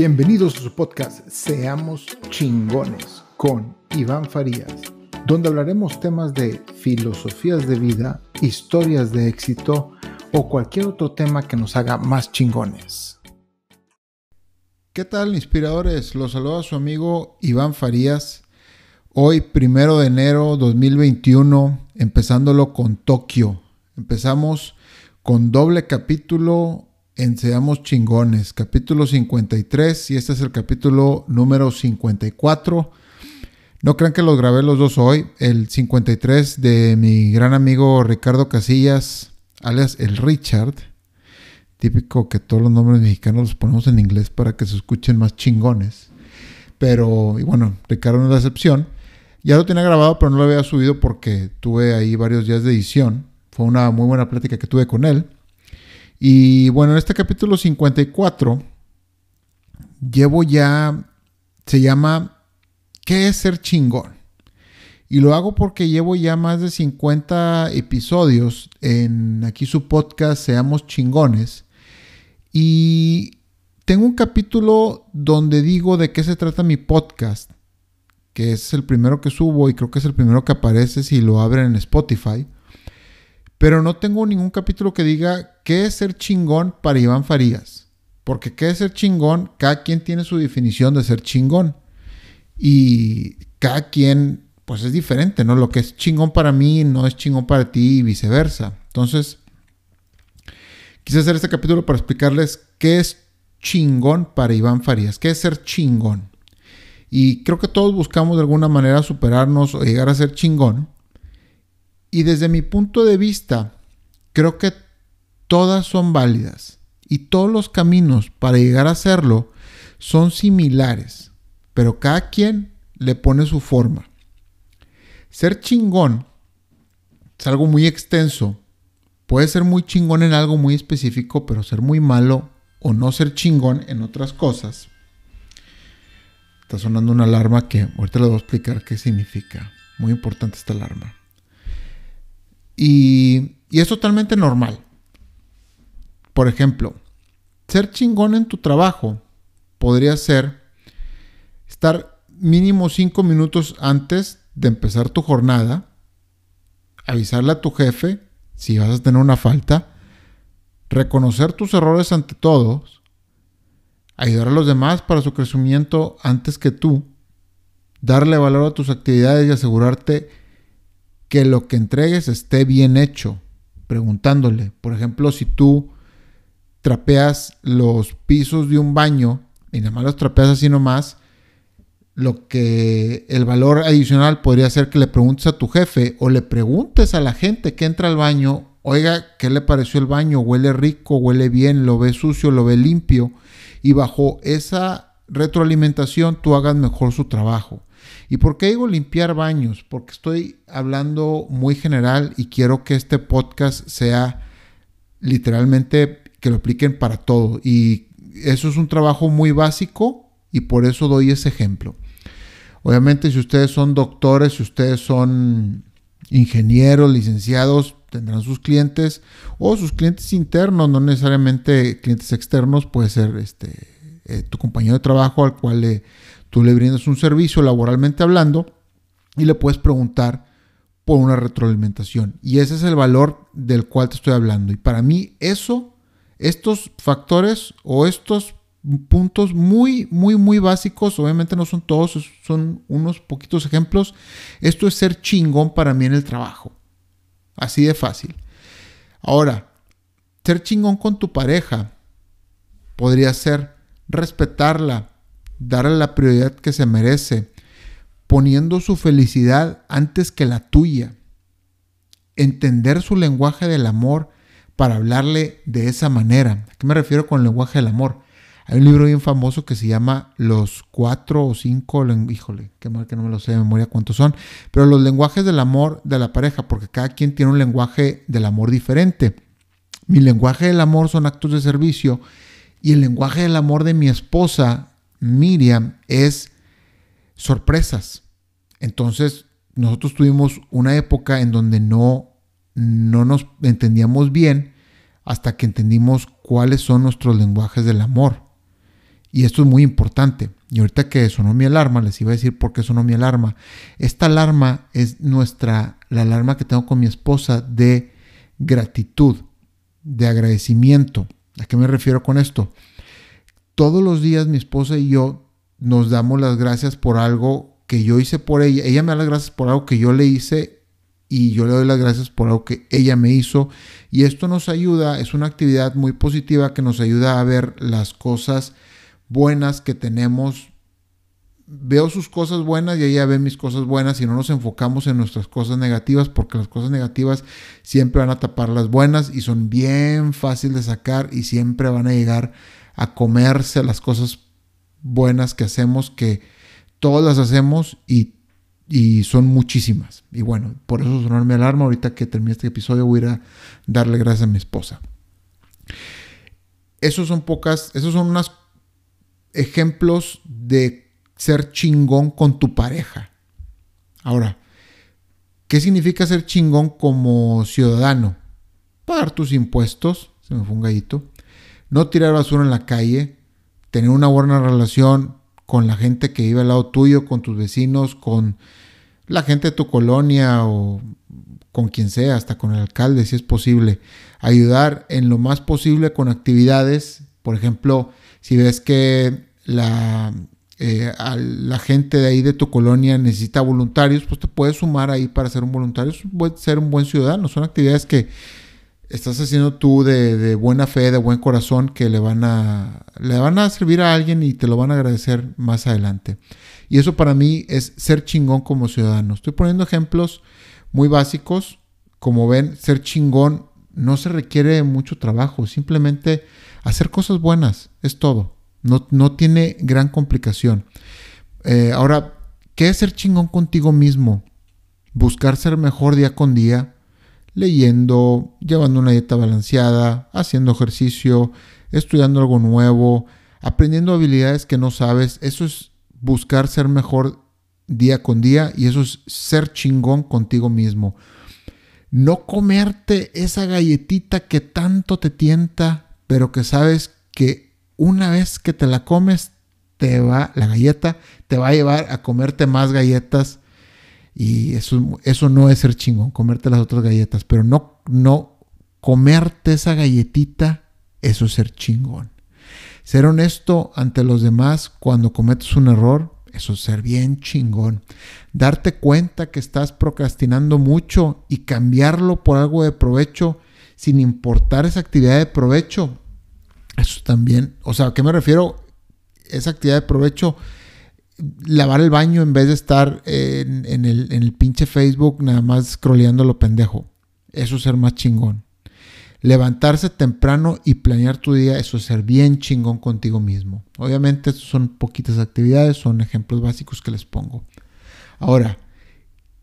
Bienvenidos a su podcast Seamos chingones con Iván Farías, donde hablaremos temas de filosofías de vida, historias de éxito o cualquier otro tema que nos haga más chingones. ¿Qué tal, inspiradores? Los saluda su amigo Iván Farías. Hoy, primero de enero 2021, empezándolo con Tokio. Empezamos con doble capítulo en Seamos Chingones, capítulo 53 y este es el capítulo número 54. No crean que los grabé los dos hoy. El 53 de mi gran amigo Ricardo Casillas, alias el Richard. Típico que todos los nombres mexicanos los ponemos en inglés para que se escuchen más chingones. Pero, y bueno, Ricardo no es la excepción. Ya lo tenía grabado, pero no lo había subido porque tuve ahí varios días de edición. Fue una muy buena plática que tuve con él. Y bueno, en este capítulo 54 llevo ya, se llama ¿Qué es ser chingón? Y lo hago porque llevo ya más de 50 episodios en aquí su podcast Seamos chingones. Y tengo un capítulo donde digo de qué se trata mi podcast, que es el primero que subo y creo que es el primero que aparece si lo abren en Spotify. Pero no tengo ningún capítulo que diga qué es ser chingón para Iván Farías. Porque qué es ser chingón, cada quien tiene su definición de ser chingón. Y cada quien, pues es diferente, ¿no? Lo que es chingón para mí no es chingón para ti y viceversa. Entonces, quise hacer este capítulo para explicarles qué es chingón para Iván Farías. ¿Qué es ser chingón? Y creo que todos buscamos de alguna manera superarnos o llegar a ser chingón. Y desde mi punto de vista, creo que todas son válidas y todos los caminos para llegar a hacerlo son similares, pero cada quien le pone su forma. Ser chingón es algo muy extenso. Puede ser muy chingón en algo muy específico, pero ser muy malo o no ser chingón en otras cosas. Está sonando una alarma que ahorita les voy a explicar qué significa. Muy importante esta alarma. Y, es totalmente normal. Por ejemplo, ser chingón en tu trabajo podría ser estar mínimo cinco minutos antes de empezar tu jornada, avisarle a tu jefe si vas a tener una falta, reconocer tus errores ante todos, ayudar a los demás para su crecimiento antes que tú, darle valor a tus actividades y asegurarte que lo que entregues esté bien hecho, preguntándole. Por ejemplo, si tú trapeas los pisos de un baño y nada más los trapeas así nomás, lo que el valor adicional podría ser que le preguntes a tu jefe o le preguntes a la gente que entra al baño, oiga, ¿qué le pareció el baño? ¿Huele rico? ¿Huele bien? ¿Lo ve sucio? ¿Lo ve limpio? Y bajo esa retroalimentación tú hagas mejor su trabajo. ¿Y por qué digo limpiar baños? Porque estoy hablando muy general y quiero que este podcast sea literalmente que lo apliquen para todo. Y eso es un trabajo muy básico y por eso doy ese ejemplo. Obviamente si ustedes son doctores, si ustedes son ingenieros, licenciados, tendrán sus clientes o sus clientes internos, no necesariamente clientes externos, puede ser este, eh, tu compañero de trabajo al cual le Tú le brindas un servicio laboralmente hablando y le puedes preguntar por una retroalimentación. Y ese es el valor del cual te estoy hablando. Y para mí eso, estos factores o estos puntos muy, muy, muy básicos, obviamente no son todos, son unos poquitos ejemplos. Esto es ser chingón para mí en el trabajo. Así de fácil. Ahora, ser chingón con tu pareja podría ser respetarla, darle la prioridad que se merece, poniendo su felicidad antes que la tuya, entender su lenguaje del amor para hablarle de esa manera. ¿A qué me refiero con el lenguaje del amor? Hay un libro bien famoso que se llama Los cuatro o cinco, híjole, qué mal que no me lo sé de memoria cuántos son, pero los lenguajes del amor de la pareja, porque cada quien tiene un lenguaje del amor diferente. Mi lenguaje del amor son actos de servicio y el lenguaje del amor de mi esposa Miriam es sorpresas. Entonces, nosotros tuvimos una época en donde no, no nos entendíamos bien hasta que entendimos cuáles son nuestros lenguajes del amor. Y esto es muy importante. Y ahorita que sonó mi alarma, les iba a decir por qué sonó mi alarma. Esta alarma es nuestra, la alarma que tengo con mi esposa de gratitud, de agradecimiento. ¿A qué me refiero con esto? Todos los días mi esposa y yo nos damos las gracias por algo que yo hice por ella. Ella me da las gracias por algo que yo le hice y yo le doy las gracias por algo que ella me hizo. Y esto nos ayuda, es una actividad muy positiva que nos ayuda a ver las cosas buenas que tenemos. Veo sus cosas buenas y ella ve mis cosas buenas y no nos enfocamos en nuestras cosas negativas porque las cosas negativas siempre van a tapar las buenas y son bien fácil de sacar y siempre van a llegar a comerse las cosas buenas que hacemos que todas las hacemos y, y son muchísimas. Y bueno, por eso sonó mi alarma. Ahorita que termine este episodio voy a a darle gracias a mi esposa. Esos son pocas, esos son unos ejemplos de ser chingón con tu pareja. Ahora, ¿qué significa ser chingón como ciudadano? Pagar tus impuestos, se me fue un gallito, no tirar basura en la calle, tener una buena relación con la gente que vive al lado tuyo, con tus vecinos, con la gente de tu colonia o con quien sea, hasta con el alcalde si es posible. Ayudar en lo más posible con actividades, por ejemplo, si ves que la, eh, la gente de ahí de tu colonia necesita voluntarios, pues te puedes sumar ahí para ser un voluntario, ser un buen ciudadano. Son actividades que estás haciendo tú de, buena fe, de buen corazón, que le van, a, le van a servir a alguien y te lo van a agradecer más adelante. Y eso para mí es ser chingón como ciudadano. Estoy poniendo ejemplos muy básicos. Como ven, ser chingón no se requiere mucho trabajo, simplemente hacer cosas buenas, es todo. No, no tiene gran complicación. Eh, ahora, ¿qué es ser chingón contigo mismo? Buscar ser mejor día con día leyendo, llevando una dieta balanceada, haciendo ejercicio, estudiando algo nuevo, aprendiendo habilidades que no sabes. Eso es buscar ser mejor día con día y eso es ser chingón contigo mismo. No comerte esa galletita que tanto te tienta, pero que sabes que una vez que te la comes, te va, la galleta te va a llevar a comerte más galletas y eso, eso no es ser chingón, comerte las otras galletas, pero no, no comerte esa galletita, eso es ser chingón. Ser honesto ante los demás cuando cometes un error, eso es ser bien chingón. Darte cuenta que estás procrastinando mucho y cambiarlo por algo de provecho sin importar esa actividad de provecho. Eso también, o sea, ¿a qué me refiero? Esa actividad de provecho lavar el baño en vez de estar en, el, pinche Facebook nada más scrolleando lo pendejo. Eso es ser más chingón. Levantarse temprano y planear tu día, eso es ser bien chingón contigo mismo. Obviamente, son poquitas actividades, son ejemplos básicos que les pongo. Ahora,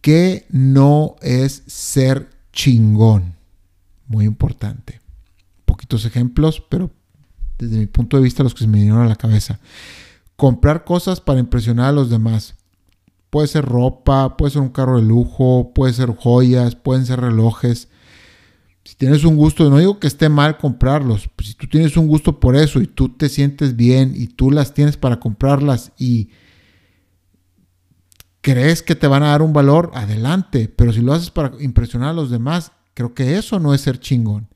¿qué no es ser chingón? Muy importante. Poquitos ejemplos, pero desde mi punto de vista los que se me vinieron a la cabeza comprar cosas para impresionar a los demás. Puede ser ropa, puede ser un carro de lujo, puede ser joyas, pueden ser relojes. Si tienes un gusto, no digo que esté mal comprarlos, pues si tú tienes un gusto por eso y tú te sientes bien y tú las tienes para comprarlas y crees que te van a dar un valor, adelante. Pero si lo haces para impresionar a los demás, creo que eso no es ser chingón.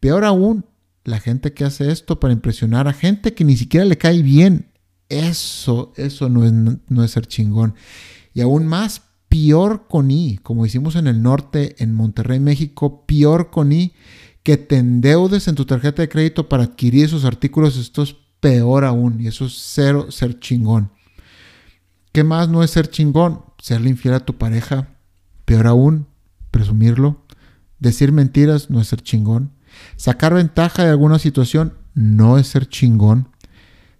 Peor aún, la gente que hace esto para impresionar a gente que ni siquiera le cae bien eso, eso no es, no es ser chingón. Y aún más, peor con I, como hicimos en el norte, en Monterrey, México, peor con I, que te endeudes en tu tarjeta de crédito para adquirir esos artículos, esto es peor aún. Y eso es cero ser chingón. ¿Qué más no es ser chingón? Serle infiel a tu pareja. Peor aún, presumirlo. Decir mentiras no es ser chingón. Sacar ventaja de alguna situación no es ser chingón.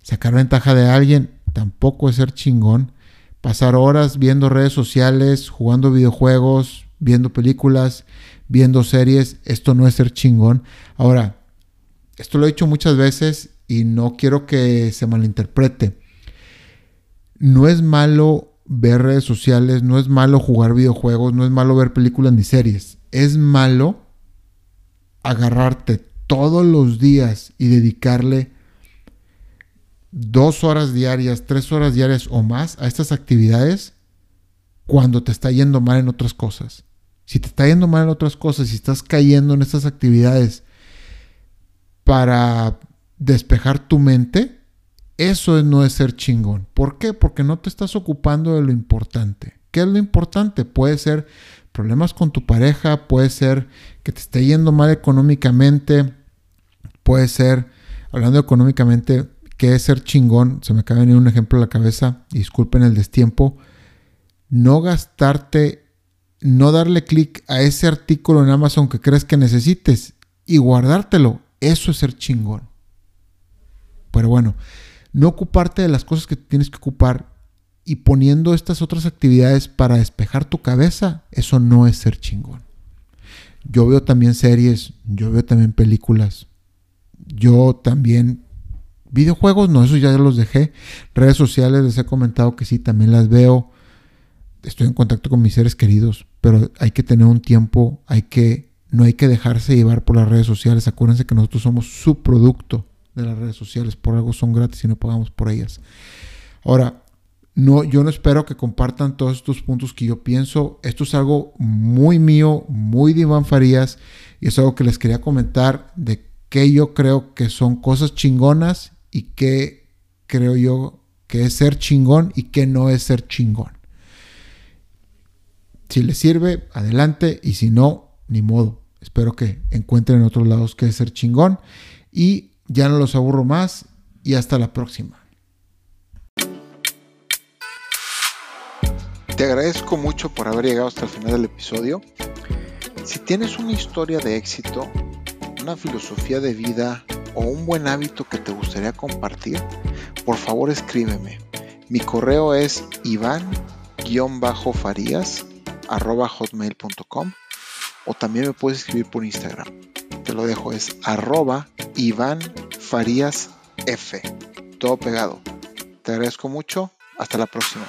Sacar ventaja de alguien tampoco es ser chingón. Pasar horas viendo redes sociales, jugando videojuegos, viendo películas, viendo series, esto no es ser chingón. Ahora, esto lo he dicho muchas veces y no quiero que se malinterprete. No es malo ver redes sociales, no es malo jugar videojuegos, no es malo ver películas ni series. Es malo agarrarte todos los días y dedicarle dos horas diarias, tres horas diarias o más a estas actividades cuando te está yendo mal en otras cosas. Si te está yendo mal en otras cosas, si estás cayendo en estas actividades para despejar tu mente, eso no es ser chingón. ¿Por qué? Porque no te estás ocupando de lo importante. ¿Qué es lo importante? Puede ser problemas con tu pareja, puede ser que te esté yendo mal económicamente, puede ser, hablando económicamente, ¿qué es ser chingón? Se me acaba de venir un ejemplo a la cabeza, disculpen el destiempo. No gastarte, no darle clic a ese artículo en Amazon que crees que necesites y guardártelo. Eso es ser chingón. Pero bueno, no ocuparte de las cosas que tienes que ocupar y poniendo estas otras actividades para despejar tu cabeza, eso no es ser chingón. Yo veo también series, yo veo también películas, yo también videojuegos, no, eso ya los dejé. Redes sociales les he comentado que sí, también las veo. Estoy en contacto con mis seres queridos, pero hay que tener un tiempo, hay que no hay que dejarse llevar por las redes sociales. Acuérdense que nosotros somos su producto de las redes sociales. Por algo son gratis y no pagamos por ellas. Ahora, no, yo no espero que compartan todos estos puntos que yo pienso. Esto es algo muy mío, muy de Iván Farías. Y es algo que les quería comentar de que yo creo que son cosas chingonas y qué creo yo que es ser chingón y qué no es ser chingón. Si les sirve, adelante. Y si no, ni modo. Espero que encuentren en otros lados que es ser chingón. Y ya no los aburro más y hasta la próxima. Te agradezco mucho por haber llegado hasta el final del episodio. Si tienes una historia de éxito, una filosofía de vida o un buen hábito que te gustaría compartir, por favor escríbeme. Mi correo es iván-farías.hotmail.com o también me puedes escribir por Instagram. Te lo dejo, es arroba Iván Farías F. Todo pegado. Te agradezco mucho. Hasta la próxima.